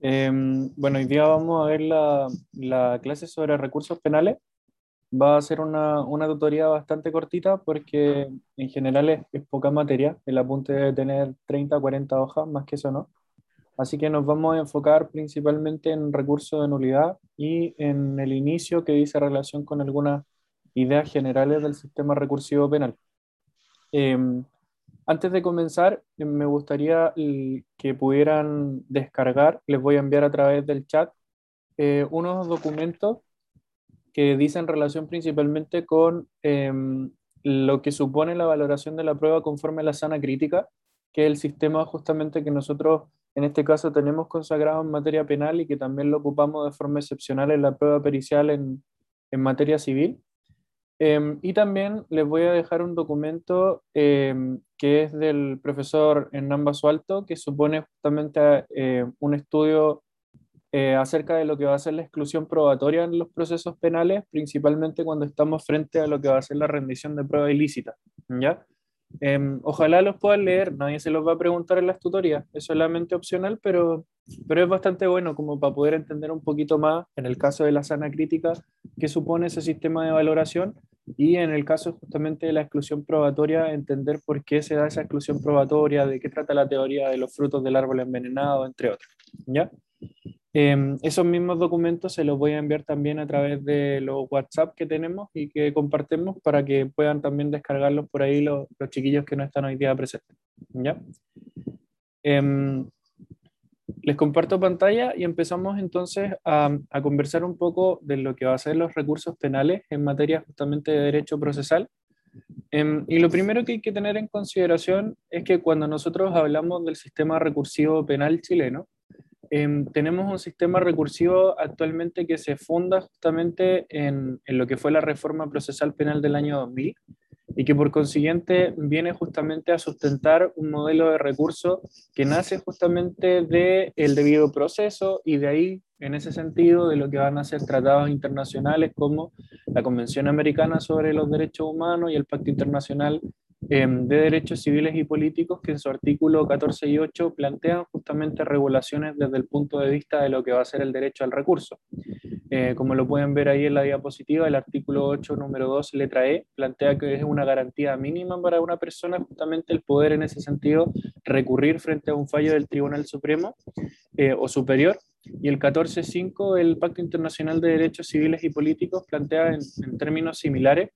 Em, bueno, hoy día vamos a ver la, la clase sobre recursos penales. Va a ser una, una tutoría bastante cortita porque en general es, es poca materia. El apunte debe tener 30 40 hojas, más que eso no. Así que nos vamos a enfocar principalmente en recursos de nulidad y en el inicio que dice relación con algunas ideas generales del sistema recursivo penal. Em, antes de comenzar, me gustaría que pudieran descargar, les voy a enviar a través del chat, eh, unos documentos que dicen relación principalmente con em, lo que supone la valoración de la prueba conforme a la sana crítica, que es el sistema justamente que nosotros en este caso tenemos consagrado en materia penal y que también lo ocupamos de forma excepcional en la prueba pericial en, en materia civil. Em, y también les voy a dejar un documento em, que es del profesor Hernán Basualto, que supone justamente eh, un estudio eh, acerca de lo que va a ser la exclusión probatoria en los procesos penales, principalmente cuando estamos frente a lo que va a ser la rendición de prueba ilícita. ¿ya? Em, ojalá los puedan leer, nadie se los va a preguntar en las tutorías, es solamente opcional, pero, pero es bastante bueno como para poder entender un poquito más, en el caso de la sana crítica, qué supone ese sistema de valoración y en el caso justamente de la exclusión probatoria, entender por qué se da esa exclusión probatoria, de qué trata la teoría de los frutos del árbol envenenado, entre otros. ¿ya? Em, esos mismos documentos se los voy a enviar también a través de los WhatsApp que tenemos y que compartimos para que puedan también descargarlos por ahí los, los chiquillos que no están hoy día presentes. ¿ya? Em, les comparto pantalla y empezamos entonces a, a, conversar un poco de lo que va a ser los recursos penales en materia justamente de derecho procesal. Em, y lo primero que hay que tener en consideración es que cuando nosotros hablamos del sistema recursivo penal chileno, eh, tenemos un sistema recursivo actualmente que se funda justamente en, en, lo que fue la reforma procesal penal del año 2000 y que por consiguiente viene justamente a sustentar un modelo de recurso que nace justamente del el debido proceso y de ahí, en ese sentido, de lo que van a ser tratados internacionales como la Convención Americana sobre los Derechos Humanos y el Pacto Internacional Em, de Derechos Civiles y Políticos que en su artículo 14 y 8 plantean justamente regulaciones desde el punto de vista de lo que va a ser el derecho al recurso. Eh, como lo pueden ver ahí en la diapositiva, el artículo 8, número 2, letra E, plantea que es una garantía mínima para una persona justamente el poder en ese sentido recurrir frente a un fallo del Tribunal Supremo eh, o superior. Y el 14.5, el Pacto Internacional de Derechos Civiles y Políticos, plantea en, en términos similares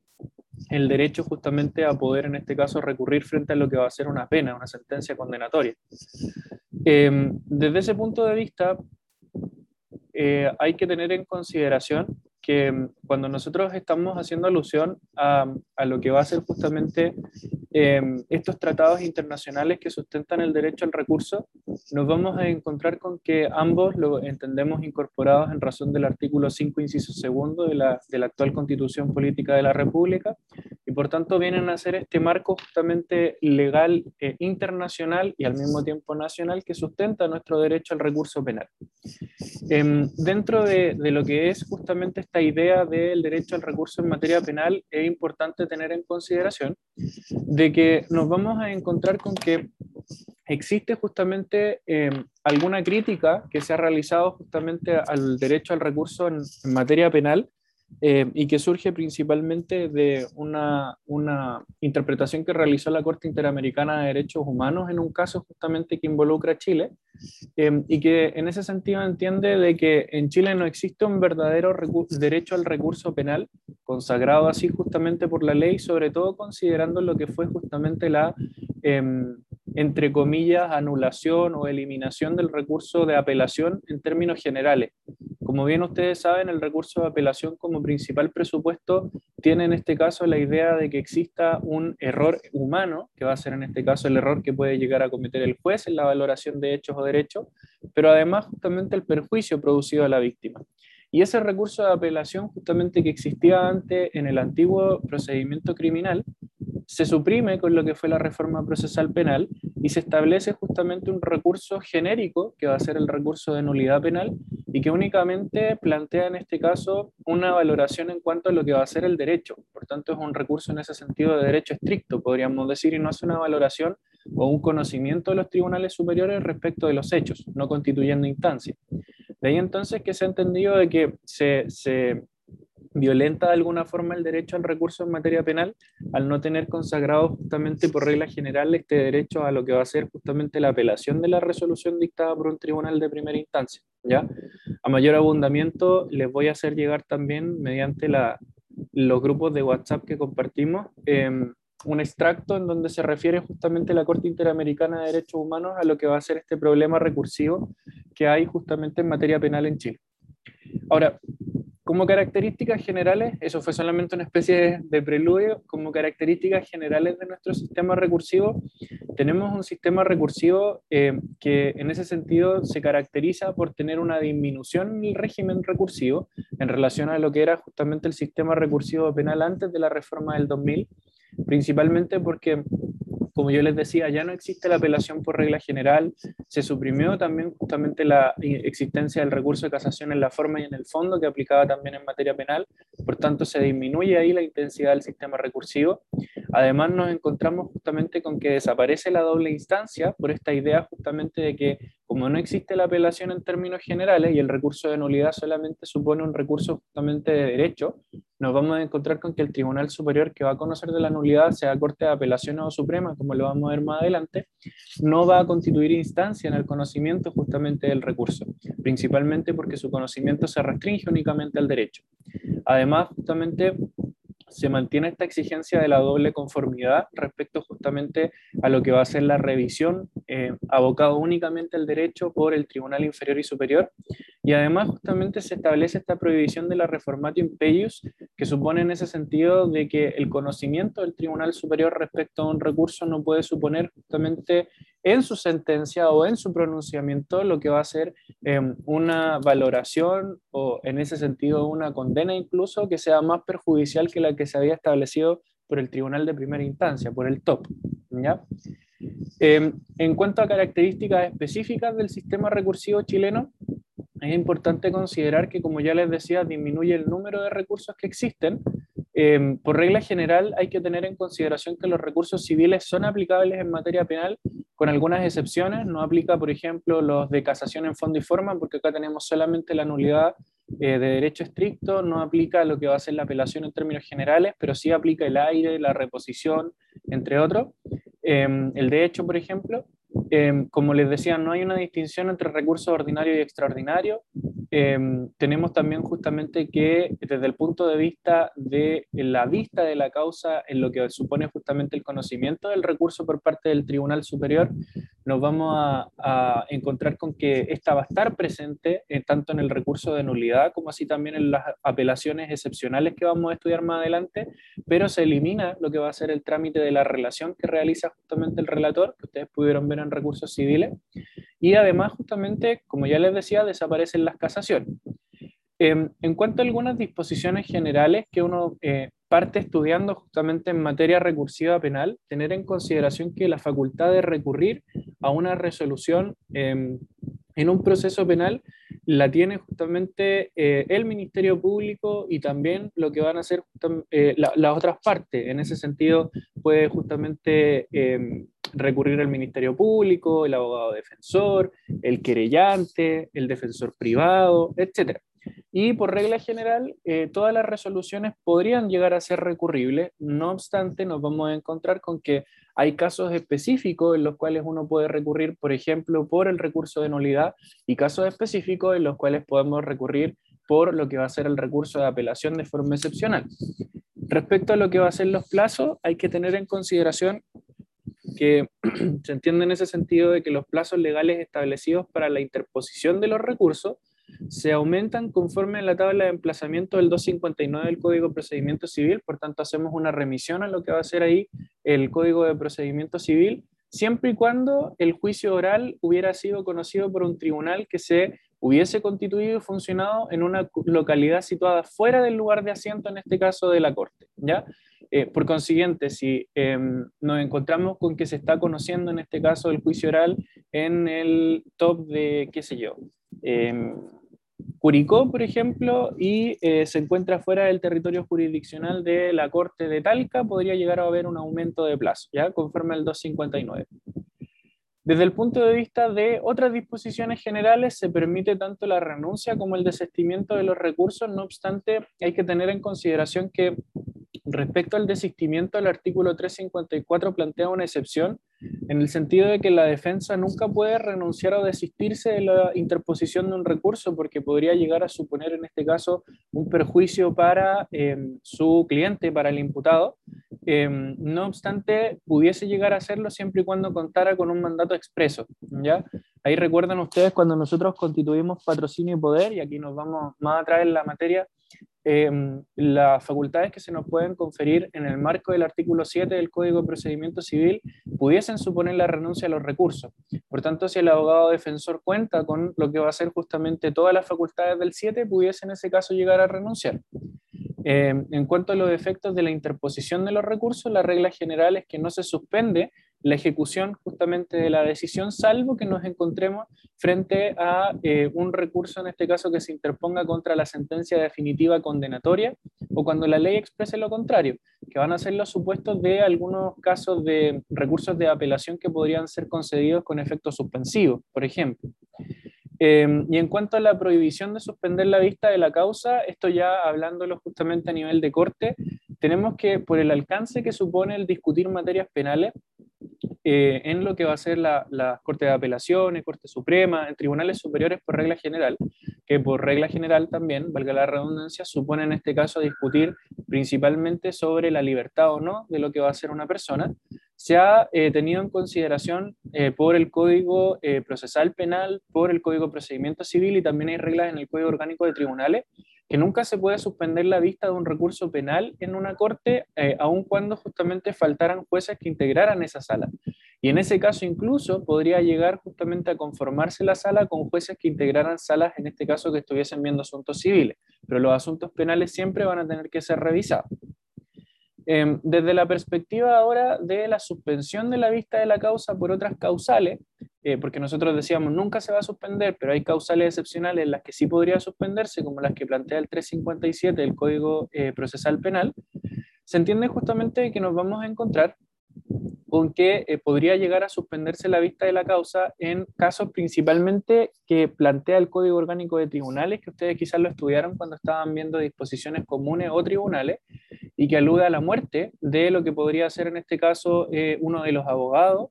el derecho justamente a poder, en este caso, recurrir frente a lo que va a ser una pena, una sentencia condenatoria. Eh, desde ese punto de vista, eh, hay que tener en consideración que mm, cuando nosotros estamos haciendo alusión a, a lo que va a ser justamente eh, estos tratados internacionales que sustentan el derecho al recurso, nos vamos a encontrar con que ambos lo entendemos incorporados en razón del artículo 5, inciso segundo de la, de la actual Constitución Política de la República, por tanto vienen a ser este marco justamente legal eh, internacional y al mismo tiempo nacional que sustenta nuestro derecho al recurso penal. Eh, dentro de, lo que es justamente esta idea del derecho al recurso en materia penal, es importante tener en consideración de que nos vamos a encontrar con que existe justamente eh, alguna crítica que se ha realizado justamente al derecho al recurso en materia penal eh, y que surge principalmente de una, una, interpretación que realizó la Corte Interamericana de Derechos Humanos en un caso justamente que involucra a Chile eh, y que en ese sentido entiende de que en Chile no existe un verdadero derecho al recurso penal consagrado así justamente por la ley, sobre todo considerando lo que fue justamente la, eh, entre comillas, anulación o eliminación del recurso de apelación en términos generales. Como bien ustedes saben, el recurso de apelación como principal presupuesto tiene en este caso la idea de que exista un error humano, que va a ser en este caso el error que puede llegar a cometer el juez en la valoración de hechos o derechos, pero además justamente el perjuicio producido a la víctima. Y ese recurso de apelación justamente que existía antes en el antiguo procedimiento criminal, se suprime con lo que fue la reforma procesal penal y se establece justamente un recurso genérico, que va a ser el recurso de nulidad penal, y que únicamente plantea en este caso una valoración en cuanto a lo que va a ser el derecho. Por tanto, es un recurso en ese sentido de derecho estricto, podríamos decir, y no hace una valoración o un conocimiento de los tribunales superiores respecto de los hechos, no constituyendo instancia. De ahí entonces que se ha entendido de que se, se violenta de alguna forma el derecho al recurso en materia penal al no tener consagrado justamente por regla general este derecho a lo que va a ser justamente la apelación de la resolución dictada por un tribunal de primera instancia. ¿ya? A mayor abundamiento les voy a hacer llegar también mediante la, los grupos de WhatsApp que compartimos em, un extracto en donde se refiere justamente la Corte Interamericana de Derechos Humanos a lo que va a ser este problema recursivo que hay justamente en materia penal en Chile. Ahora, como características generales, eso fue solamente una especie de preludio, como características generales de nuestro sistema recursivo, tenemos un sistema recursivo eh, que en ese sentido se caracteriza por tener una disminución en el régimen recursivo en relación a lo que era justamente el sistema recursivo penal antes de la reforma del 2000, principalmente porque como yo les decía, ya no existe la apelación por regla general, se suprimió también justamente la existencia del recurso de casación en la forma y en el fondo que aplicaba también en materia penal, por tanto se disminuye ahí la intensidad del sistema recursivo. Además nos encontramos justamente con que desaparece la doble instancia por esta idea justamente de que como no existe la apelación en términos generales y el recurso de nulidad solamente supone un recurso justamente de derecho, nos vamos a encontrar con que el Tribunal Superior que va a conocer de la nulidad, sea Corte de Apelación o Suprema, como lo vamos a ver más adelante, no va a constituir instancia en el conocimiento justamente del recurso, principalmente porque su conocimiento se restringe únicamente al derecho. Además, justamente se mantiene esta exigencia de la doble conformidad respecto justamente a lo que va a ser la revisión eh, abocado únicamente al derecho por el Tribunal Inferior y Superior. Y además justamente se establece esta prohibición de la reformatio impeius, que supone en ese sentido de que el conocimiento del Tribunal Superior respecto a un recurso no puede suponer justamente en su sentencia o en su pronunciamiento lo que va a ser em, una valoración o en ese sentido una condena incluso que sea más perjudicial que la que se había establecido por el tribunal de primera instancia, por el TOP. ¿ya? Em, en cuanto a características específicas del sistema recursivo chileno, es importante considerar que, como ya les decía, disminuye el número de recursos que existen, Em, por regla general, hay que tener en consideración que los recursos civiles son aplicables en materia penal, con algunas excepciones. No aplica, por ejemplo, los de casación en fondo y forma, porque acá tenemos solamente la nulidad eh, de derecho estricto. No aplica lo que va a ser la apelación en términos generales, pero sí aplica el aire, la reposición, entre otros. Em, el de hecho, por ejemplo, em, como les decía, no hay una distinción entre recursos ordinarios y extraordinarios. Em, tenemos también justamente que desde el punto de vista de la vista de la causa, en lo que supone justamente el conocimiento del recurso por parte del Tribunal Superior, nos vamos a, encontrar con que esta va a estar presente eh, tanto en el recurso de nulidad como así también en las apelaciones excepcionales que vamos a estudiar más adelante, pero se elimina lo que va a ser el trámite de la relación que realiza justamente el relator, que ustedes pudieron ver en recursos civiles, y además, justamente, como ya les decía, desaparecen las casaciones. Em, en cuanto a algunas disposiciones generales que uno eh, parte estudiando justamente en materia recursiva penal, tener en consideración que la facultad de recurrir a una resolución em, en un proceso penal la tiene justamente eh, el Ministerio Público y también lo que van a hacer eh, las otras partes. En ese sentido, puede justamente em, recurrir al Ministerio Público, el abogado defensor, el querellante, el defensor privado, etc. Y por regla general, eh, todas las resoluciones podrían llegar a ser recurribles, no obstante, nos vamos a encontrar con que hay casos específicos en los cuales uno puede recurrir, por ejemplo, por el recurso de nulidad y casos específicos en los cuales podemos recurrir por lo que va a ser el recurso de apelación de forma excepcional. Respecto a lo que va a ser los plazos, hay que tener en consideración que se entiende en ese sentido de que los plazos legales establecidos para la interposición de los recursos se aumentan conforme a la tabla de emplazamiento del 259 del Código de Procedimiento Civil, por tanto hacemos una remisión a lo que va a ser ahí el Código de Procedimiento Civil, siempre y cuando el juicio oral hubiera sido conocido por un tribunal que se hubiese constituido y funcionado en una localidad situada fuera del lugar de asiento, en este caso de la Corte, ¿ya? Eh, por consiguiente, si em, nos encontramos con que se está conociendo en este caso el juicio oral en el top de, qué sé yo, em, Curicó, por ejemplo, y eh, se encuentra fuera del territorio jurisdiccional de la Corte de Talca, podría llegar a haber un aumento de plazo, ¿ya? Conforme al 259. Desde el punto de vista de otras disposiciones generales, se permite tanto la renuncia como el desistimiento de los recursos, no obstante, hay que tener en consideración que respecto al desistimiento, el artículo 354 plantea una excepción en el sentido de que la defensa nunca puede renunciar o desistirse de la interposición de un recurso porque podría llegar a suponer en este caso un perjuicio para em, su cliente, para el imputado. Em, no obstante, pudiese llegar a hacerlo siempre y cuando contara con un mandato expreso. ¿ya? Ahí recuerdan ustedes cuando nosotros constituimos patrocinio y poder, y aquí nos vamos más atrás en la materia, Em, las facultades que se nos pueden conferir en el marco del artículo 7 del Código de Procedimiento Civil pudiesen suponer la renuncia a los recursos. Por tanto, si el abogado defensor cuenta con lo que va a ser justamente todas las facultades del 7, pudiese en ese caso llegar a renunciar. Em, en cuanto a los efectos de la interposición de los recursos, la regla general es que no se suspende la ejecución justamente de la decisión, salvo que nos encontremos frente a eh, un recurso, en este caso, que se interponga contra la sentencia definitiva condenatoria o cuando la ley exprese lo contrario, que van a ser los supuestos de algunos casos de recursos de apelación que podrían ser concedidos con efecto suspensivo, por ejemplo. Em, y en cuanto a la prohibición de suspender la vista de la causa, esto ya hablándolo justamente a nivel de corte, tenemos que, por el alcance que supone el discutir materias penales, eh, en lo que va a ser la, Corte de Apelaciones, Corte Suprema, en tribunales superiores por regla general, que por regla general también, valga la redundancia, supone en este caso discutir principalmente sobre la libertad o no de lo que va a ser una persona, se ha eh, tenido en consideración eh, por el Código Procesal Penal, por el Código Procedimiento Civil y también hay reglas en el Código Orgánico de Tribunales que nunca se puede suspender la vista de un recurso penal en una corte, eh, aun cuando justamente faltaran jueces que integraran esa sala. Y en ese caso incluso podría llegar justamente a conformarse la sala con jueces que integraran salas, en este caso que estuviesen viendo asuntos civiles, pero los asuntos penales siempre van a tener que ser revisados. Em, desde la perspectiva ahora de la suspensión de la vista de la causa por otras causales, eh, porque nosotros decíamos nunca se va a suspender, pero hay causales excepcionales en las que sí podría suspenderse, como las que plantea el 357 del Código eh, Procesal Penal, se entiende justamente que nos vamos a encontrar con que eh, podría llegar a suspenderse la vista de la causa en casos principalmente que plantea el Código Orgánico de Tribunales, que ustedes quizás lo estudiaron cuando estaban viendo disposiciones comunes o tribunales, y que alude a la muerte de lo que podría ser en este caso uno de los abogados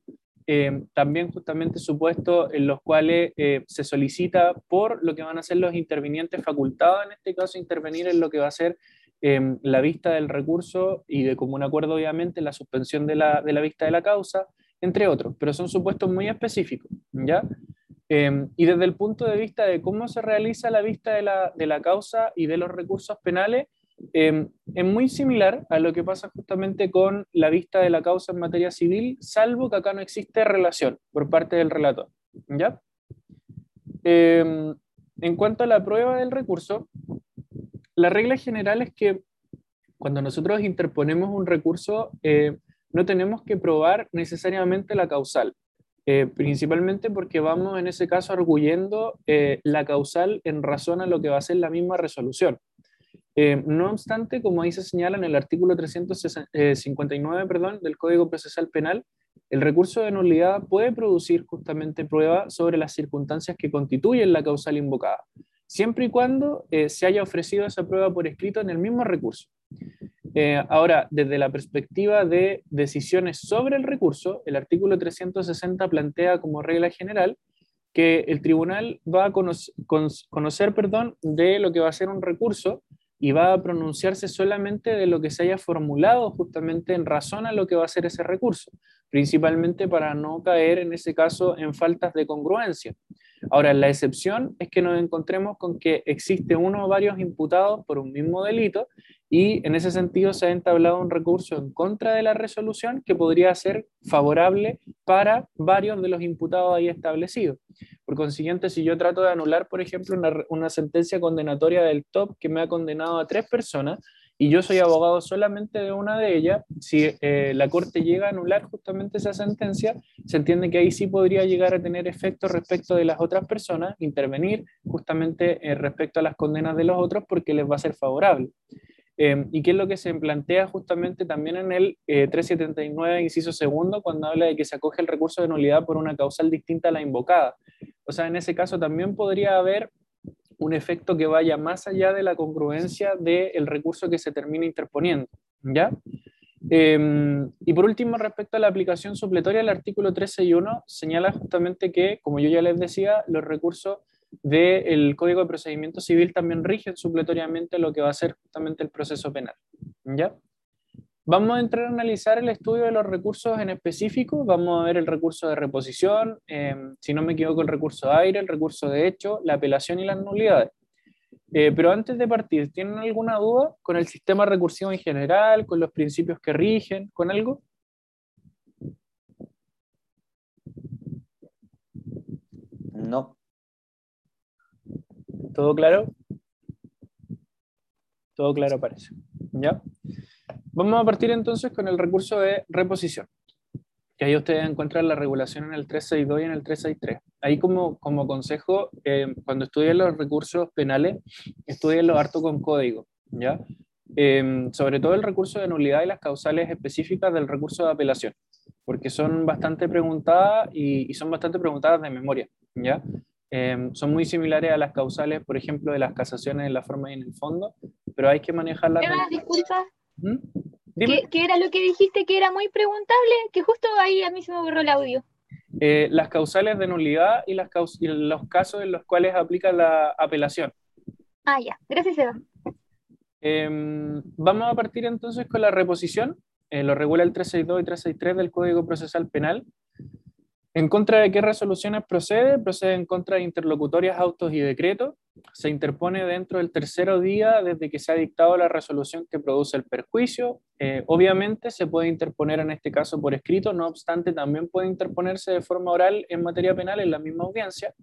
eh, también justamente supuestos en los cuales eh, se solicita por lo que van a ser los intervinientes facultados, en este caso intervenir en lo que va a ser em, la vista del recurso y de común acuerdo obviamente la suspensión de la, de la vista de la causa, entre otros, pero son supuestos muy específicos, ¿ya? Em, y desde el punto de vista de cómo se realiza la vista de la, de la causa y de los recursos penales, Em, es muy similar a lo que pasa justamente con la vista de la causa en materia civil, salvo que acá no existe relación por parte del relator. ¿ya? Em, en cuanto a la prueba del recurso, la regla general es que cuando nosotros interponemos un recurso, eh, no tenemos que probar necesariamente la causal, eh, principalmente porque vamos en ese caso arguyendo eh, la causal en razón a lo que va a ser la misma resolución. Eh, no obstante, como ahí se señala en el artículo 359 eh, del Código Procesal Penal, el recurso de nulidad puede producir justamente prueba sobre las circunstancias que constituyen la causal invocada, siempre y cuando eh, se haya ofrecido esa prueba por escrito en el mismo recurso. ahora, desde la perspectiva de decisiones sobre el recurso, el artículo 360 plantea como regla general que el tribunal va a conocer, conocer perdón, de lo que va a ser un recurso y va a pronunciarse solamente de lo que se haya formulado justamente en razón a lo que va a ser ese recurso, principalmente para no caer en ese caso en faltas de congruencia. Ahora, la excepción es que nos encontremos con que existe uno o varios imputados por un mismo delito y en ese sentido se ha entablado un recurso en contra de la resolución que podría ser favorable para varios de los imputados ahí establecidos. Por consiguiente, si yo trato de anular, por ejemplo, una, una sentencia condenatoria del TOP que me ha condenado a tres personas, y yo soy abogado solamente de una de ellas, si eh, la Corte llega a anular justamente esa sentencia, se entiende que ahí sí podría llegar a tener efecto respecto de las otras personas, intervenir justamente eh, respecto a las condenas de los otros porque les va a ser favorable. Eh, ¿Y qué es lo que se plantea justamente también en el 379, inciso segundo, cuando habla de que se acoge el recurso de nulidad por una causal distinta a la invocada? O sea, en ese caso también podría haber un efecto que vaya más allá de la congruencia del recurso que se termina interponiendo. ¿ya? Em, y por último, respecto a la aplicación supletoria, el artículo 13.1 señala justamente que, como yo ya les decía, los recursos del Código de Procedimiento Civil también rigen supletoriamente lo que va a ser justamente el proceso penal. ¿ya? Vamos a entrar a analizar el estudio de los recursos en específico. Vamos a ver el recurso de reposición, em, si no me equivoco, el recurso de aire, el recurso de hecho, la apelación y las nulidades. Eh, pero antes de partir, ¿tienen alguna duda con el sistema recursivo en general, con los principios que rigen, con algo? No. ¿Todo claro? Todo claro parece. ¿Ya? Vamos a partir entonces con el recurso de reposición, que ahí ustedes encuentran la regulación en el 362 y en el 363. Ahí como, como consejo, eh, cuando estudien los recursos penales, estudienlo harto con código, ¿ya? Eh, sobre todo el recurso de nulidad y las causales específicas del recurso de apelación, porque son bastante preguntadas y, son bastante preguntadas de memoria, ¿ya? Eh, son muy similares a las causales, por ejemplo, de las casaciones en la forma y en el fondo, pero hay que manejarlas. Disculpa, ¿Mm? ¿Qué, era lo que dijiste que era muy preguntable? Que justo ahí a mí se me borró el audio. Eh, las causales de nulidad y, las los casos en los cuales aplica la apelación. Ah, ya. Gracias, Eva. Em, vamos a partir entonces con la reposición. Eh, lo regula el 362 y 363 del Código Procesal Penal. ¿En contra de qué resoluciones procede? Procede en contra de interlocutorias, autos y decretos. Se interpone dentro del tercero día desde que se ha dictado la resolución que produce el perjuicio. Eh, obviamente se puede interponer en este caso por escrito, no obstante también puede interponerse de forma oral en materia penal en la misma audiencia.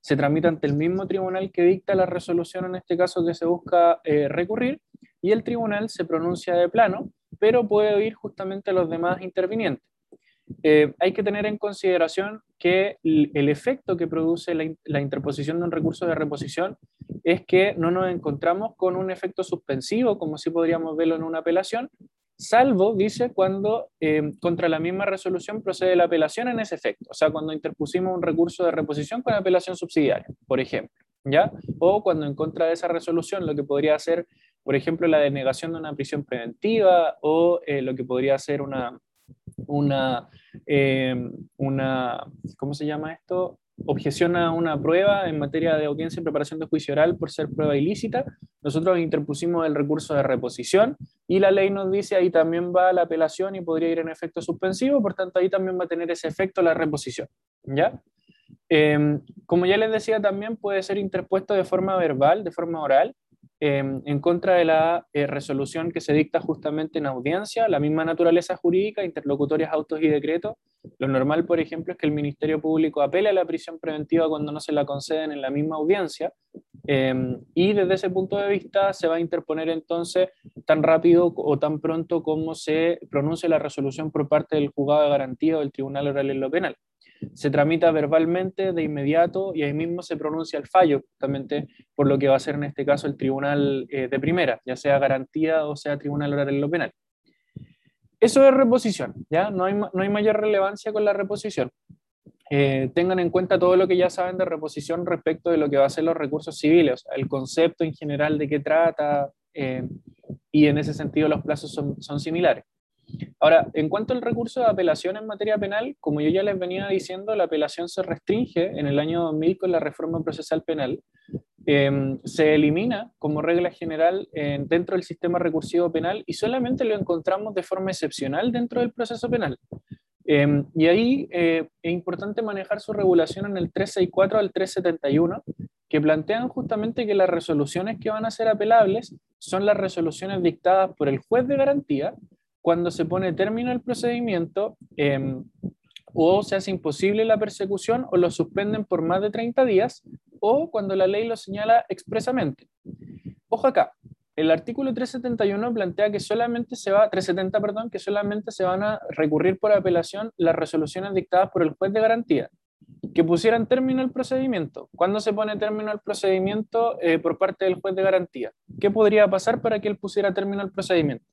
Se tramita ante el mismo tribunal que dicta la resolución en este caso que se busca eh, recurrir y el tribunal se pronuncia de plano, pero puede oír justamente a los demás intervinientes. Eh, hay que tener en consideración que el efecto que produce la, interposición de un recurso de reposición es que no nos encontramos con un efecto suspensivo, como si podríamos verlo en una apelación, salvo, dice, cuando eh, contra la misma resolución procede la apelación en ese efecto, o sea, cuando interpusimos un recurso de reposición con apelación subsidiaria, por ejemplo, ¿ya? O cuando en contra de esa resolución lo que podría ser, por ejemplo, la denegación de una prisión preventiva o eh, lo que podría ser una una, eh, una, ¿cómo se llama esto? Objeción a una prueba en materia de audiencia y preparación de juicio oral por ser prueba ilícita. Nosotros interpusimos el recurso de reposición y la ley nos dice ahí también va la apelación y podría ir en efecto suspensivo, por tanto ahí también va a tener ese efecto la reposición. ¿Ya? Eh, como ya les decía, también puede ser interpuesto de forma verbal, de forma oral, Em, en contra de la eh, resolución que se dicta justamente en audiencia, la misma naturaleza jurídica, interlocutorias, autos y decretos. Lo normal, por ejemplo, es que el Ministerio Público apele a la prisión preventiva cuando no se la conceden en la misma audiencia. Em, y desde ese punto de vista se va a interponer entonces tan rápido o tan pronto como se pronuncie la resolución por parte del juzgado de garantía o del Tribunal Oral en lo Penal se tramita verbalmente de inmediato y ahí mismo se pronuncia el fallo, justamente por lo que va a ser en este caso el tribunal eh, de primera, ya sea garantía o sea tribunal oral en lo penal. Eso es reposición, ¿ya? No hay, no hay mayor relevancia con la reposición. Eh, tengan en cuenta todo lo que ya saben de reposición respecto de lo que va a ser los recursos civiles, el concepto en general de qué trata, eh, y en ese sentido los plazos son, son similares. Ahora, en cuanto al recurso de apelación en materia penal, como yo ya les venía diciendo, la apelación se restringe en el año 2000 con la reforma procesal penal. Em, se elimina como regla general dentro del sistema recursivo penal y solamente lo encontramos de forma excepcional dentro del proceso penal. Em, y ahí eh, es importante manejar su regulación en el 364 al 371, que plantean justamente que las resoluciones que van a ser apelables son las resoluciones dictadas por el juez de garantía cuando se pone término al procedimiento em, o se hace imposible la persecución o lo suspenden por más de 30 días o cuando la ley lo señala expresamente. Ojo acá, el artículo 371 plantea que solamente se va, 370, perdón, que solamente se van a recurrir por apelación las resoluciones dictadas por el juez de garantía, que pusieran término al procedimiento. ¿Cuándo se pone término al procedimiento eh, por parte del juez de garantía? ¿Qué podría pasar para que él pusiera término al procedimiento?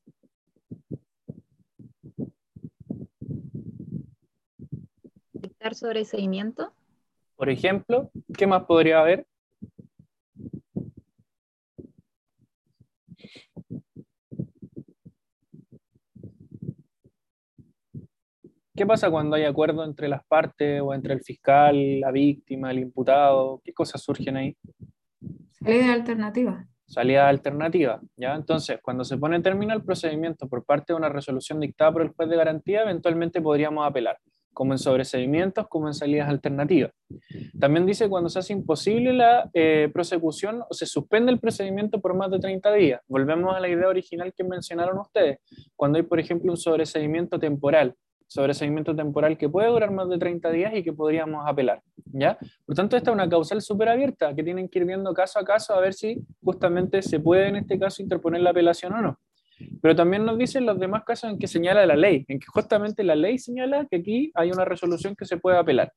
Dictar sobreseimiento. Por ejemplo, ¿qué más podría haber? ¿Qué pasa cuando hay acuerdo entre las partes o entre el fiscal, la víctima, el imputado? ¿Qué cosas surgen ahí? Salida alternativa. Salida alternativa, ¿ya? Entonces, cuando se pone en término el procedimiento por parte de una resolución dictada por el juez de garantía, eventualmente podríamos apelar, como en sobreseimientos, como en salidas alternativas. También dice cuando se hace imposible la eh, prosecución o se suspende el procedimiento por más de 30 días. Volvemos a la idea original que mencionaron ustedes. Cuando hay, por ejemplo, un sobreseimiento temporal, sobre seguimiento temporal que puede durar más de 30 días y que podríamos apelar. ¿ya? Por tanto, esta es una causal súper abierta que tienen que ir viendo caso a caso a ver si justamente se puede en este caso interponer la apelación o no. Pero también nos dicen los demás casos en que señala la ley, en que justamente la ley señala que aquí hay una resolución que se puede apelar.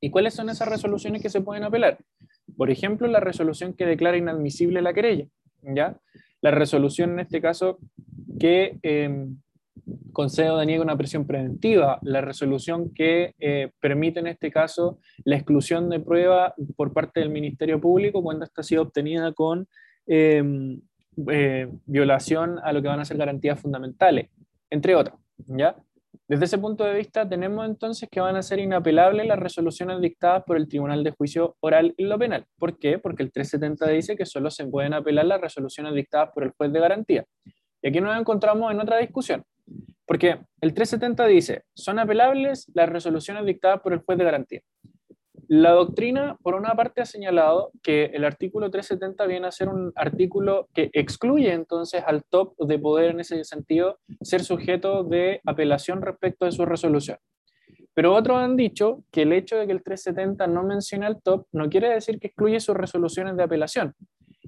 ¿Y cuáles son esas resoluciones que se pueden apelar? Por ejemplo, la resolución que declara inadmisible la querella, ¿ya? La resolución en este caso que em, concede o deniega una prisión preventiva, la resolución que eh, permite en este caso la exclusión de prueba por parte del Ministerio Público cuando esta ha sido obtenida con em, eh, violación a lo que van a ser garantías fundamentales, entre otras. ¿ya? Desde ese punto de vista, tenemos entonces que van a ser inapelables las resoluciones dictadas por el Tribunal de Juicio Oral y lo Penal. ¿Por qué? Porque el 370 dice que solo se pueden apelar las resoluciones dictadas por el juez de garantía. Y aquí nos encontramos en otra discusión. Porque el 370 dice, son apelables las resoluciones dictadas por el juez de garantía. La doctrina, por una parte, ha señalado que el artículo 370 viene a ser un artículo que excluye entonces al top de poder en ese sentido ser sujeto de apelación respecto de su resolución. Pero otros han dicho que el hecho de que el 370 no menciona al top no quiere decir que excluye sus resoluciones de apelación.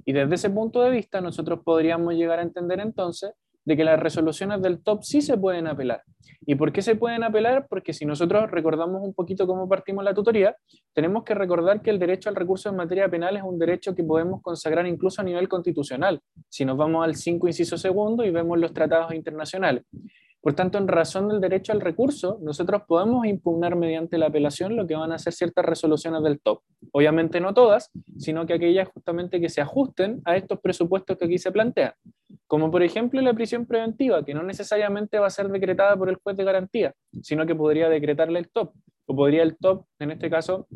Y desde ese punto de vista nosotros podríamos llegar a entender entonces de que las resoluciones del top sí se pueden apelar. ¿Y por qué se pueden apelar? Porque si nosotros recordamos un poquito cómo partimos la tutoría, tenemos que recordar que el derecho al recurso en materia penal es un derecho que podemos consagrar incluso a nivel constitucional. Si nos vamos al 5 inciso segundo y vemos los tratados internacionales. Por tanto, en razón del derecho al recurso, nosotros podemos impugnar mediante la apelación lo que van a ser ciertas resoluciones del top. Obviamente no todas, sino que aquellas justamente que se ajusten a estos presupuestos que aquí se plantean. Como por ejemplo la prisión preventiva, que no necesariamente va a ser decretada por el juez de garantía, sino que podría decretarle el top. O podría el top, en este caso,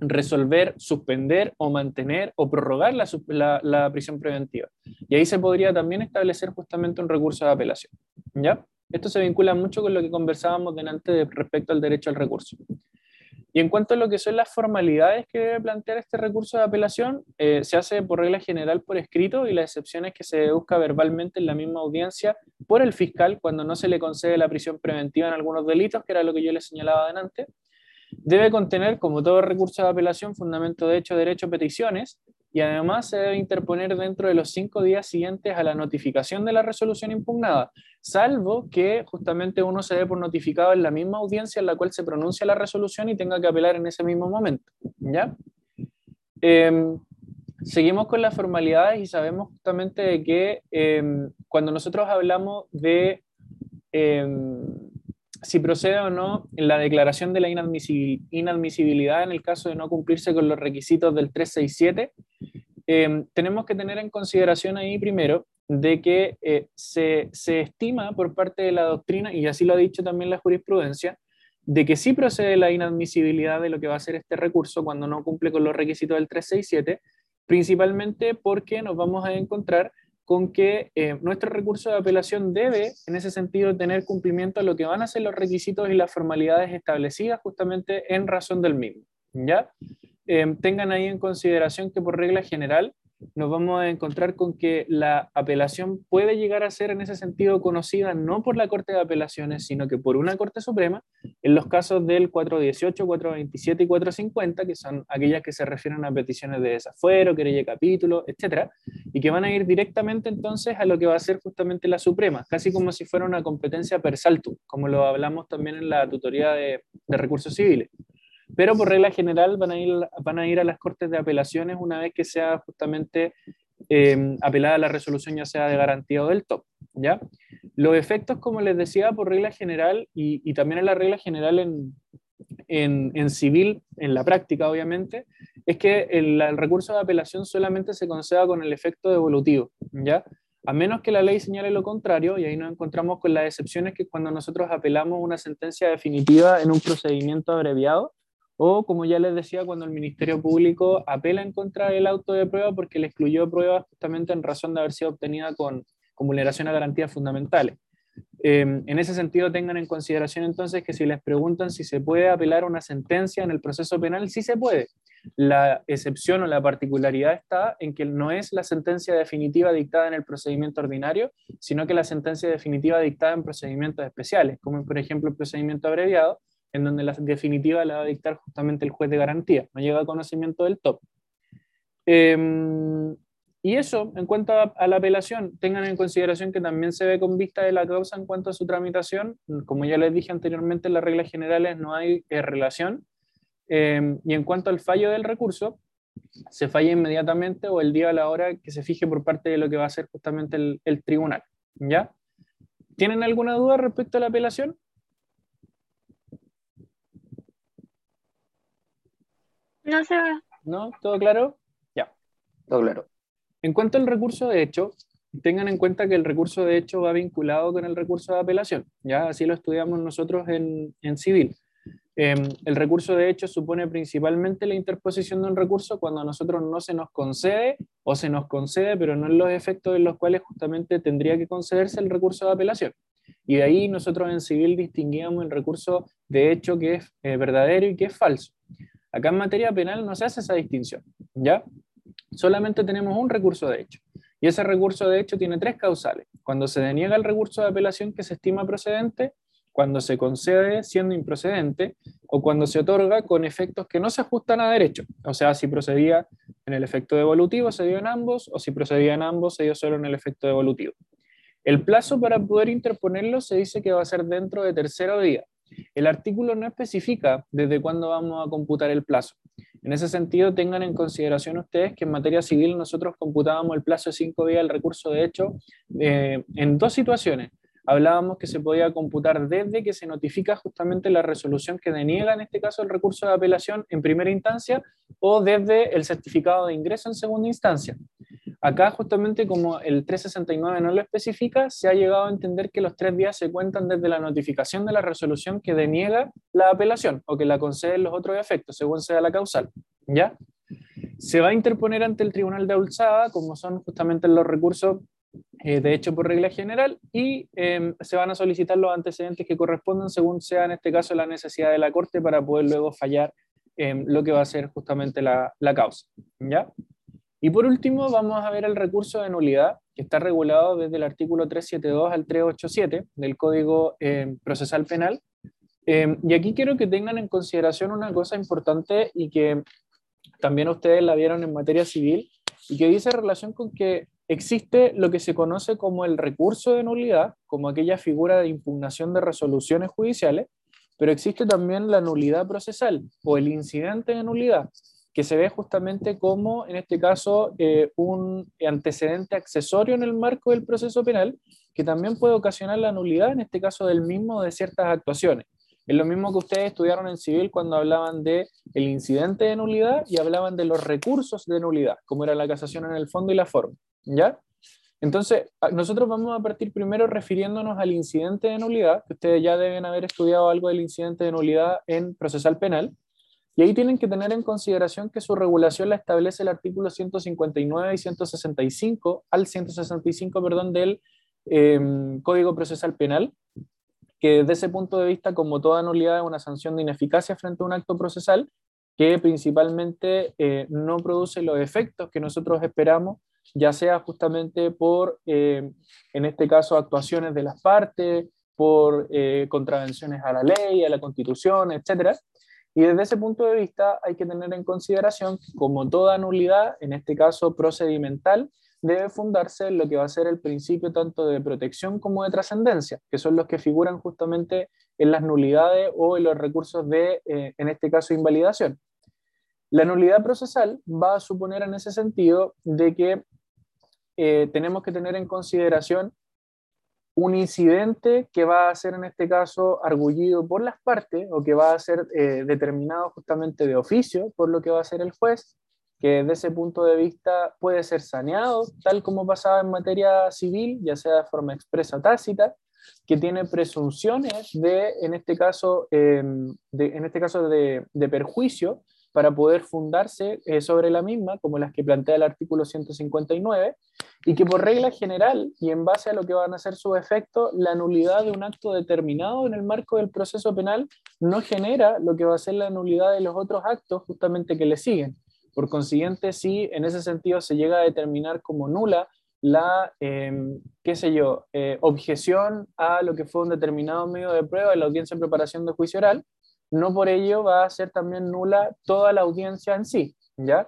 resolver, suspender o mantener o prorrogar la, la, la prisión preventiva. Y ahí se podría también establecer justamente un recurso de apelación. ¿Ya? Esto se vincula mucho con lo que conversábamos delante respecto al derecho al recurso. Y en cuanto a lo que son las formalidades que debe plantear este recurso de apelación, eh, se hace por regla general por escrito y la excepción es que se deduzca verbalmente en la misma audiencia por el fiscal cuando no se le concede la prisión preventiva en algunos delitos, que era lo que yo les señalaba adelante. Debe contener, como todo recurso de apelación, fundamento de hecho, derecho, peticiones, y además se debe interponer dentro de los cinco días siguientes a la notificación de la resolución impugnada, salvo que justamente uno se dé por notificado en la misma audiencia en la cual se pronuncia la resolución y tenga que apelar en ese mismo momento. ¿ya? Em, seguimos con las formalidades y sabemos justamente que em, cuando nosotros hablamos de em, si procede o no la declaración de la inadmisibilidad en el caso de no cumplirse con los requisitos del 367, Em, tenemos que tener en consideración ahí primero de que eh, se, se, estima por parte de la doctrina, y así lo ha dicho también la jurisprudencia, de que sí procede la inadmisibilidad de lo que va a ser este recurso cuando no cumple con los requisitos del 367, principalmente porque nos vamos a encontrar con que eh, nuestro recurso de apelación debe, en ese sentido, tener cumplimiento a lo que van a ser los requisitos y las formalidades establecidas justamente en razón del mismo. ¿ya? Em, tengan ahí en consideración que por regla general nos vamos a encontrar con que la apelación puede llegar a ser en ese sentido conocida no por la Corte de Apelaciones, sino que por una Corte Suprema, en los casos del 418, 427 y 450, que son aquellas que se refieren a peticiones de desafuero, querella capítulo, etc. y que van a ir directamente entonces a lo que va a ser justamente la Suprema, casi como si fuera una competencia per saltum, como lo hablamos también en la tutoría de, recursos civiles. Pero por regla general van a, ir, van a ir a las Cortes de Apelaciones una vez que sea justamente eh, apelada la resolución ya sea de garantía o del top. ¿ya? Los efectos, como les decía, por regla general y, y también en la regla general en, en, en, civil, en la práctica obviamente, es que el, el, recurso de apelación solamente se conceda con el efecto devolutivo, ¿ya? A menos que la ley señale lo contrario, y ahí nos encontramos con las excepciones que cuando nosotros apelamos una sentencia definitiva en un procedimiento abreviado, o como ya les decía, cuando el Ministerio Público apela en contra del auto de prueba porque le excluyó pruebas justamente en razón de haber sido obtenida con, con vulneración a garantías fundamentales. Eh, en ese sentido, tengan en consideración entonces que si les preguntan si se puede apelar una sentencia en el proceso penal, sí se puede. La excepción o la particularidad está en que no es la sentencia definitiva dictada en el procedimiento ordinario, sino que la sentencia definitiva dictada en procedimientos especiales, como por ejemplo el procedimiento abreviado, en donde la definitiva la va a dictar justamente el juez de garantía, no llega a conocimiento del top. Eh, y eso, en cuanto a, la apelación, tengan en consideración que también se ve con vista de la causa en cuanto a su tramitación. Como ya les dije anteriormente, en las reglas generales no hay eh, relación. Eh, y en cuanto al fallo del recurso, se falla inmediatamente o el día a la hora que se fije por parte de lo que va a ser justamente el, el tribunal. ¿Ya? ¿Tienen alguna duda respecto a la apelación? No se va. ¿No? ¿Todo claro? Ya. Todo claro. En cuanto al recurso de hecho, tengan en cuenta que el recurso de hecho va vinculado con el recurso de apelación. Ya así lo estudiamos nosotros en, en civil. Eh, el recurso de hecho supone principalmente la interposición de un recurso cuando a nosotros no se nos concede o se nos concede, pero no en los efectos en los cuales justamente tendría que concederse el recurso de apelación. Y de ahí nosotros en civil distinguíamos el recurso de hecho que es eh, verdadero y que es falso. Acá en materia penal no se hace esa distinción, ¿ya? solamente tenemos un recurso de hecho. Y ese recurso de hecho tiene tres causales. Cuando se deniega el recurso de apelación que se estima procedente, cuando se concede siendo improcedente o cuando se otorga con efectos que no se ajustan a derecho. O sea, si procedía en el efecto devolutivo, se dio en ambos, o si procedía en ambos, se dio solo en el efecto devolutivo. El plazo para poder interponerlo se dice que va a ser dentro de tercero día. El artículo no especifica desde cuándo vamos a computar el plazo. En ese sentido, tengan en consideración ustedes que en materia civil nosotros computábamos el plazo de cinco días del recurso de hecho eh, en dos situaciones. Hablábamos que se podía computar desde que se notifica justamente la resolución que deniega, en este caso, el recurso de apelación en primera instancia o desde el certificado de ingreso en segunda instancia. Acá justamente como el 369 no lo especifica, se ha llegado a entender que los tres días se cuentan desde la notificación de la resolución que deniega la apelación o que la concede los otros efectos, según sea la causal. ¿Ya? Se va a interponer ante el Tribunal de Alzada, como son justamente los recursos eh, de hecho por regla general, y em, se van a solicitar los antecedentes que correspondan según sea en este caso la necesidad de la Corte para poder luego fallar en lo que va a ser justamente la, la causa. ¿Ya? Y por último, vamos a ver el recurso de nulidad, que está regulado desde el artículo 372 al 387 del Código eh, Procesal Penal. Eh, y aquí quiero que tengan en consideración una cosa importante y que también ustedes la vieron en materia civil, y que dice relación con que existe lo que se conoce como el recurso de nulidad, como aquella figura de impugnación de resoluciones judiciales, pero existe también la nulidad procesal o el incidente de nulidad, que se ve justamente como, en este caso, eh, un antecedente accesorio en el marco del proceso penal, que también puede ocasionar la nulidad, en este caso del mismo, de ciertas actuaciones. Es lo mismo que ustedes estudiaron en civil cuando hablaban de el incidente de nulidad y hablaban de los recursos de nulidad, como era la casación en el fondo y la forma. ¿Ya? Entonces, nosotros vamos a partir primero refiriéndonos al incidente de nulidad, que ustedes ya deben haber estudiado algo del incidente de nulidad en procesal penal. Y ahí tienen que tener en consideración que su regulación la establece el artículo 159 y 165 al 165, perdón, del em, Código Procesal Penal, que desde ese punto de vista, como toda nulidad, es una sanción de ineficacia frente a un acto procesal que principalmente eh, no produce los efectos que nosotros esperamos, ya sea justamente por, em, en este caso, actuaciones de las partes, por eh, contravenciones a la ley, a la constitución, etcétera, y desde ese punto de vista hay que tener en consideración que como toda nulidad, en este caso procedimental, debe fundarse en lo que va a ser el principio tanto de protección como de trascendencia, que son los que figuran justamente en las nulidades o en los recursos de, eh, en este caso, invalidación. La nulidad procesal va a suponer en ese sentido de que eh, tenemos que tener en consideración un incidente que va a ser en este caso arguido por las partes o que va a ser eh, determinado justamente de oficio por lo que va a ser el juez, que desde ese punto de vista puede ser saneado, tal como pasaba en materia civil, ya sea de forma expresa o tácita, que tiene presunciones de, en este caso, de, en este caso de perjuicio para poder fundarse eh, sobre la misma, como las que plantea el artículo 159, y que por regla general y en base a lo que van a ser sus efectos, la nulidad de un acto determinado en el marco del proceso penal no genera lo que va a ser la nulidad de los otros actos justamente que le siguen. Por consiguiente, si en ese sentido se llega a determinar como nula la, em, qué sé yo, eh, objeción a lo que fue un determinado medio de prueba en la audiencia en preparación de juicio oral, no por ello va a ser también nula toda la audiencia en sí, ¿ya?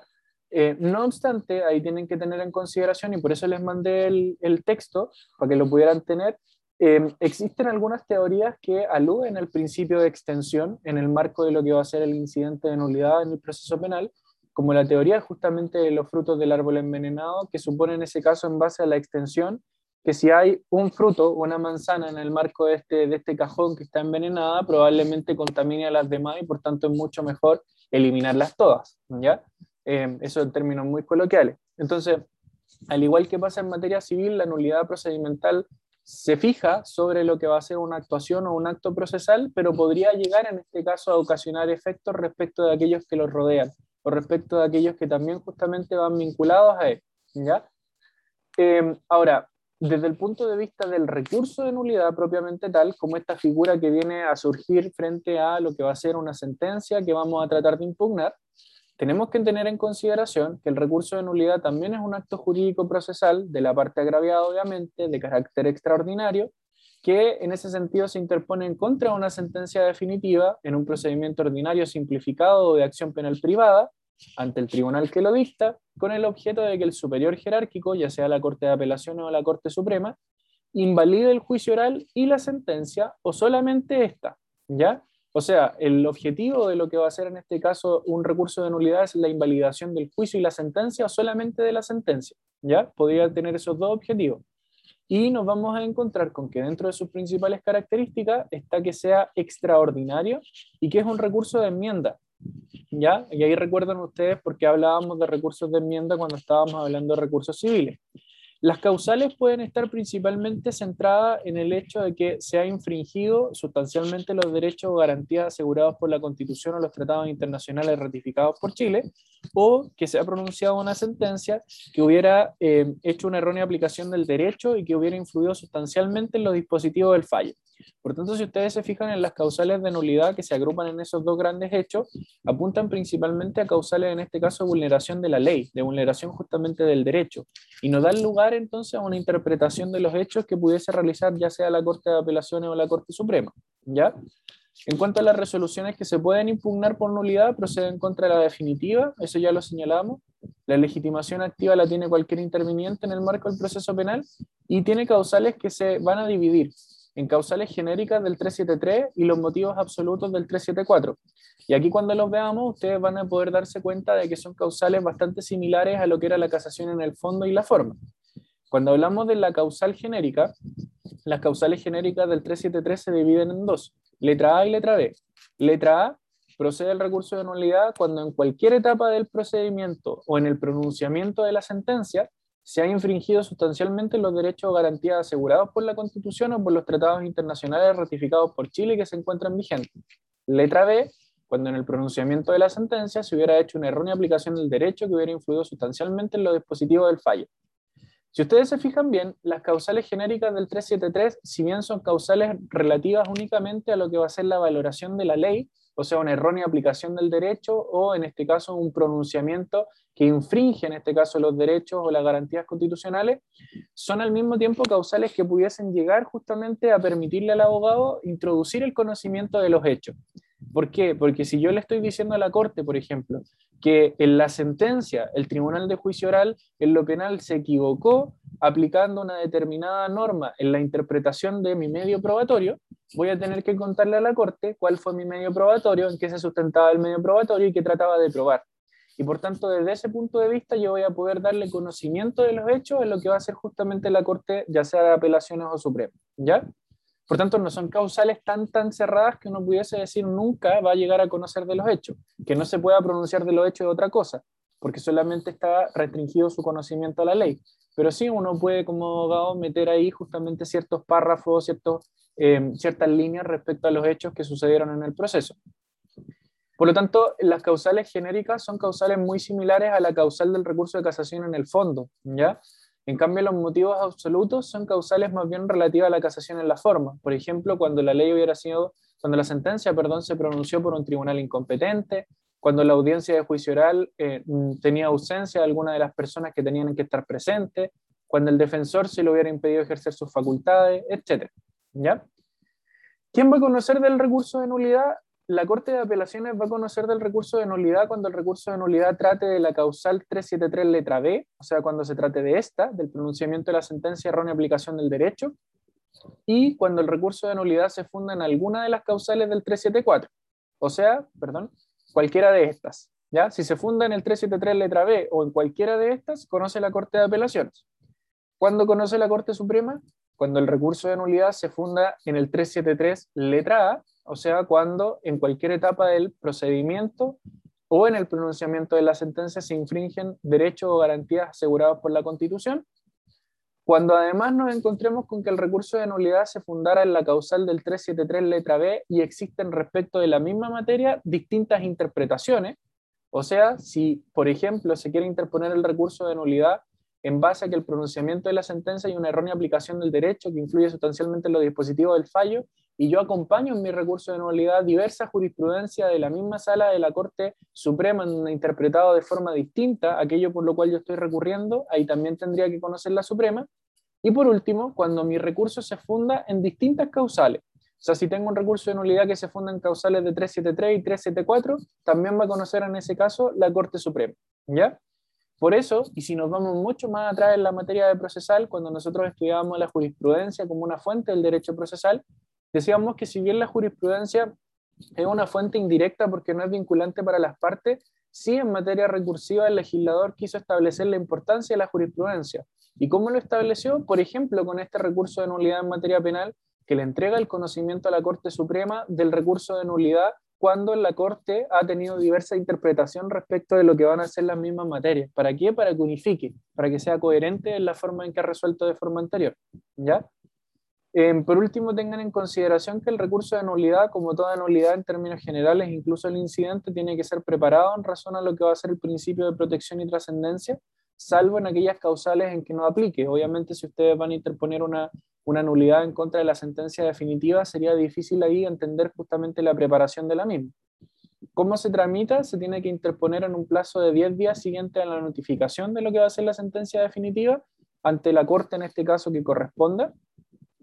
Eh, no obstante, ahí tienen que tener en consideración, y por eso les mandé el, texto, para que lo pudieran tener, em, existen algunas teorías que aluden al principio de extensión en el marco de lo que va a ser el incidente de nulidad en el proceso penal, como la teoría justamente de los frutos del árbol envenenado, que supone en ese caso en base a la extensión que si hay un fruto una manzana en el marco de este, de este cajón que está envenenada, probablemente contamine a las demás y por tanto es mucho mejor eliminarlas todas, ¿ya? Eh, eso en términos muy coloquiales. Entonces, al igual que pasa en materia civil, la nulidad procedimental se fija sobre lo que va a ser una actuación o un acto procesal, pero podría llegar en este caso a ocasionar efectos respecto de aquellos que lo rodean o respecto de aquellos que también justamente van vinculados a él. ¿ya? Eh, ahora, desde el punto de vista del recurso de nulidad propiamente tal, como esta figura que viene a surgir frente a lo que va a ser una sentencia que vamos a tratar de impugnar, tenemos que tener en consideración que el recurso de nulidad también es un acto jurídico procesal de la parte agraviada, obviamente, de carácter extraordinario, que en ese sentido se interpone en contra de una sentencia definitiva en un procedimiento ordinario simplificado de acción penal privada ante el tribunal que lo dicta, con el objeto de que el superior jerárquico, ya sea la Corte de Apelaciones o la Corte Suprema, invalide el juicio oral y la sentencia o solamente esta, ¿ya? O sea, el objetivo de lo que va a ser en este caso un recurso de nulidad es la invalidación del juicio y la sentencia o solamente de la sentencia, ¿ya? Podría tener esos dos objetivos. Y nos vamos a encontrar con que dentro de sus principales características está que sea extraordinario y que es un recurso de enmienda, ¿ya? Y ahí recuerdan ustedes porque hablábamos de recursos de enmienda cuando estábamos hablando de recursos civiles. Las causales pueden estar principalmente centradas en el hecho de que se ha infringido sustancialmente los derechos o garantías asegurados por la Constitución o los tratados internacionales ratificados por Chile, o que se ha pronunciado una sentencia que hubiera eh, hecho una errónea aplicación del derecho y que hubiera influido sustancialmente en los dispositivos del fallo. Por tanto, si ustedes se fijan en las causales de nulidad que se agrupan en esos dos grandes hechos, apuntan principalmente a causales, en este caso, de vulneración de la ley, de vulneración justamente del derecho, y no dan lugar entonces a una interpretación de los hechos que pudiese realizar ya sea la Corte de Apelaciones o la Corte Suprema. ¿ya? En cuanto a las resoluciones que se pueden impugnar por nulidad, proceden contra la definitiva, eso ya lo señalamos. La legitimación activa la tiene cualquier interviniente en el marco del proceso penal y tiene causales que se van a dividir en causales genéricas del 373 y los motivos absolutos del 374. Y aquí cuando los veamos, ustedes van a poder darse cuenta de que son causales bastante similares a lo que era la casación en el fondo y la forma. Cuando hablamos de la causal genérica, las causales genéricas del 373 se dividen en dos, letra A y letra B. Letra A procede el recurso de nulidad cuando en cualquier etapa del procedimiento o en el pronunciamiento de la sentencia se han infringido sustancialmente los derechos o garantías asegurados por la Constitución o por los tratados internacionales ratificados por Chile que se encuentran vigentes. Letra B, cuando en el pronunciamiento de la sentencia se hubiera hecho una errónea aplicación del derecho que hubiera influido sustancialmente en los dispositivos del fallo. Si ustedes se fijan bien, las causales genéricas del 373, si bien son causales relativas únicamente a lo que va a ser la valoración de la ley, o sea, una errónea aplicación del derecho o en este caso un pronunciamiento que infringe en este caso los derechos o las garantías constitucionales, son al mismo tiempo causales que pudiesen llegar justamente a permitirle al abogado introducir el conocimiento de los hechos. ¿Por qué? Porque si yo le estoy diciendo a la Corte, por ejemplo, que en la sentencia el Tribunal de Juicio Oral en lo penal se equivocó aplicando una determinada norma en la interpretación de mi medio probatorio, voy a tener que contarle a la Corte cuál fue mi medio probatorio, en qué se sustentaba el medio probatorio y qué trataba de probar. Y por tanto, desde ese punto de vista, yo voy a poder darle conocimiento de los hechos en lo que va a ser justamente la Corte, ya sea de apelaciones o suprema. ¿Ya? Por tanto, no son causales tan, tan cerradas que uno pudiese decir nunca va a llegar a conocer de los hechos, que no se pueda pronunciar de los hechos de otra cosa, porque solamente está restringido su conocimiento a la ley. Pero sí, uno puede como abogado meter ahí justamente ciertos párrafos, ciertos, eh, ciertas líneas respecto a los hechos que sucedieron en el proceso. Por lo tanto, las causales genéricas son causales muy similares a la causal del recurso de casación en el fondo, ¿ya? En cambio, los motivos absolutos son causales más bien relativas a la casación en la forma. Por ejemplo, cuando la ley hubiera sido, cuando la sentencia, perdón, se pronunció por un tribunal incompetente, cuando la audiencia de juicio oral eh, mm, tenía ausencia de alguna de las personas que tenían que estar presentes, cuando el defensor se le hubiera impedido ejercer sus facultades, etc. ¿Ya? ¿Quién va a conocer del recurso de nulidad? La Corte de Apelaciones va a conocer del recurso de nulidad cuando el recurso de nulidad trate de la causal 373 letra B, o sea, cuando se trate de esta, del pronunciamiento de la sentencia errónea aplicación del derecho, y cuando el recurso de nulidad se funda en alguna de las causales del 374, o sea, perdón, cualquiera de estas. ¿ya? Si se funda en el 373 letra B o en cualquiera de estas, conoce la Corte de Apelaciones. ¿Cuándo conoce la Corte Suprema? Cuando el recurso de nulidad se funda en el 373 letra A o sea, cuando en cualquier etapa del procedimiento o en el pronunciamiento de la sentencia se infringen derechos o garantías asegurados por la Constitución, cuando además nos encontremos con que el recurso de nulidad se fundara en la causal del 373 letra B y existen respecto de la misma materia distintas interpretaciones, o sea, si por ejemplo se quiere interponer el recurso de nulidad en base a que el pronunciamiento de la sentencia y una errónea aplicación del derecho que influye sustancialmente en los dispositivos del fallo y yo acompaño en mi recurso de nulidad diversa jurisprudencia de la misma sala de la Corte Suprema interpretado de forma distinta aquello por lo cual yo estoy recurriendo, ahí también tendría que conocer la Suprema. Y por último, cuando mi recurso se funda en distintas causales. O sea, si tengo un recurso de nulidad que se funda en causales de 373 y 374, también va a conocer en ese caso la Corte Suprema. ¿Ya? Por eso, y si nos vamos mucho más atrás en la materia de procesal, cuando nosotros estudiábamos la jurisprudencia como una fuente del derecho procesal, Decíamos que si bien la jurisprudencia es una fuente indirecta porque no es vinculante para las partes, sí en materia recursiva el legislador quiso establecer la importancia de la jurisprudencia. ¿Y cómo lo estableció? Por ejemplo, con este recurso de nulidad en materia penal que le entrega el conocimiento a la Corte Suprema del recurso de nulidad cuando la Corte ha tenido diversa interpretación respecto de lo que van a ser las mismas materias. ¿Para qué? Para que unifique, para que sea coherente en la forma en que ha resuelto de forma anterior. ¿Ya? Em, por último, tengan en consideración que el recurso de nulidad, como toda nulidad en términos generales, incluso el incidente, tiene que ser preparado en razón a lo que va a ser el principio de protección y trascendencia, salvo en aquellas causales en que no aplique. Obviamente, si ustedes van a interponer una, una nulidad en contra de la sentencia definitiva, sería difícil ahí entender justamente la preparación de la misma. ¿Cómo se tramita? Se tiene que interponer en un plazo de 10 días siguiente a la notificación de lo que va a ser la sentencia definitiva ante la Corte, en este caso, que corresponda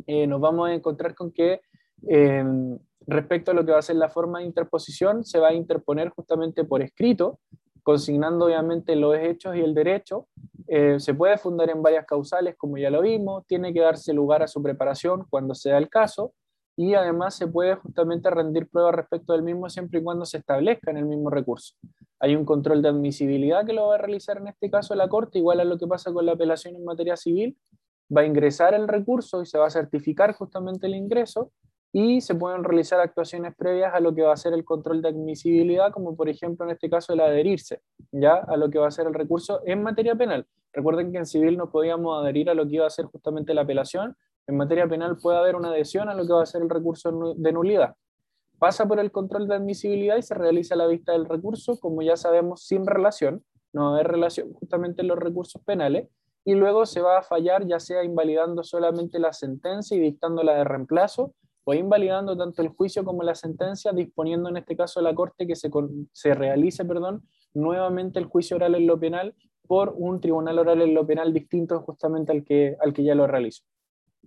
eh, nos vamos a encontrar con que em, respecto a lo que va a ser la forma de interposición, se va a interponer justamente por escrito, consignando obviamente los hechos y el derecho. Eh, se puede fundar en varias causales, como ya lo vimos, tiene que darse lugar a su preparación cuando sea el caso, y además se puede justamente rendir pruebas respecto del mismo siempre y cuando se establezca en el mismo recurso. Hay un control de admisibilidad que lo va a realizar en este caso la Corte, igual a lo que pasa con la apelación en materia civil, va a ingresar el recurso y se va a certificar justamente el ingreso y se pueden realizar actuaciones previas a lo que va a ser el control de admisibilidad, como por ejemplo en este caso el adherirse ya a lo que va a ser el recurso en materia penal. Recuerden que en civil no podíamos adherir a lo que iba a ser justamente la apelación, en materia penal puede haber una adhesión a lo que va a ser el recurso de nulidad. Pasa por el control de admisibilidad y se realiza la vista del recurso, como ya sabemos, sin relación, no hay relación justamente en los recursos penales, y luego se va a fallar ya sea invalidando solamente la sentencia y dictándola de reemplazo o invalidando tanto el juicio como la sentencia, disponiendo en este caso la Corte que se, se realice perdón, nuevamente el juicio oral en lo penal por un tribunal oral en lo penal distinto justamente al que, al que ya lo realizó.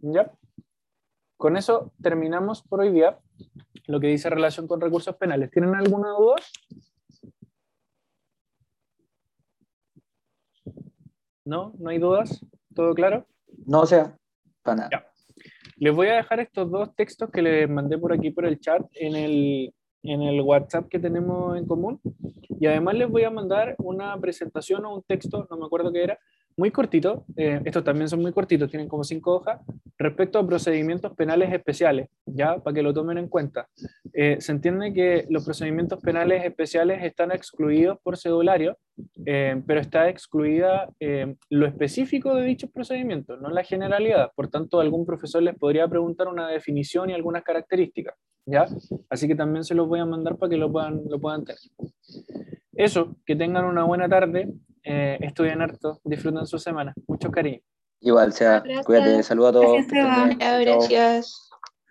¿Ya? con eso terminamos por hoy día lo que dice relación con recursos penales. ¿Tienen alguna duda? ¿No? ¿No hay dudas? ¿Todo claro? No, o sea, para nada. Les voy a dejar estos dos textos que les mandé por aquí por el chat en el, en el WhatsApp que tenemos en común. Y además les voy a mandar una presentación o un texto, no me acuerdo qué era, muy cortito, eh, estos también son muy cortitos, tienen como cinco hojas, respecto a procedimientos penales especiales, ya, para que lo tomen en cuenta. Eh, se entiende que los procedimientos penales especiales están excluidos por cedulario, eh, pero está excluida lo específico de dichos procedimientos, no la generalidad. Por tanto, algún profesor les podría preguntar una definición y algunas características, ¿ya? Así que también se los voy a mandar para que lo puedan, lo puedan tener. Eso, que tengan una buena tarde, eh, estudien harto, disfruten su semana. Mucho cariño. Igual, sea, cuídate, saludos a todos. Gracias.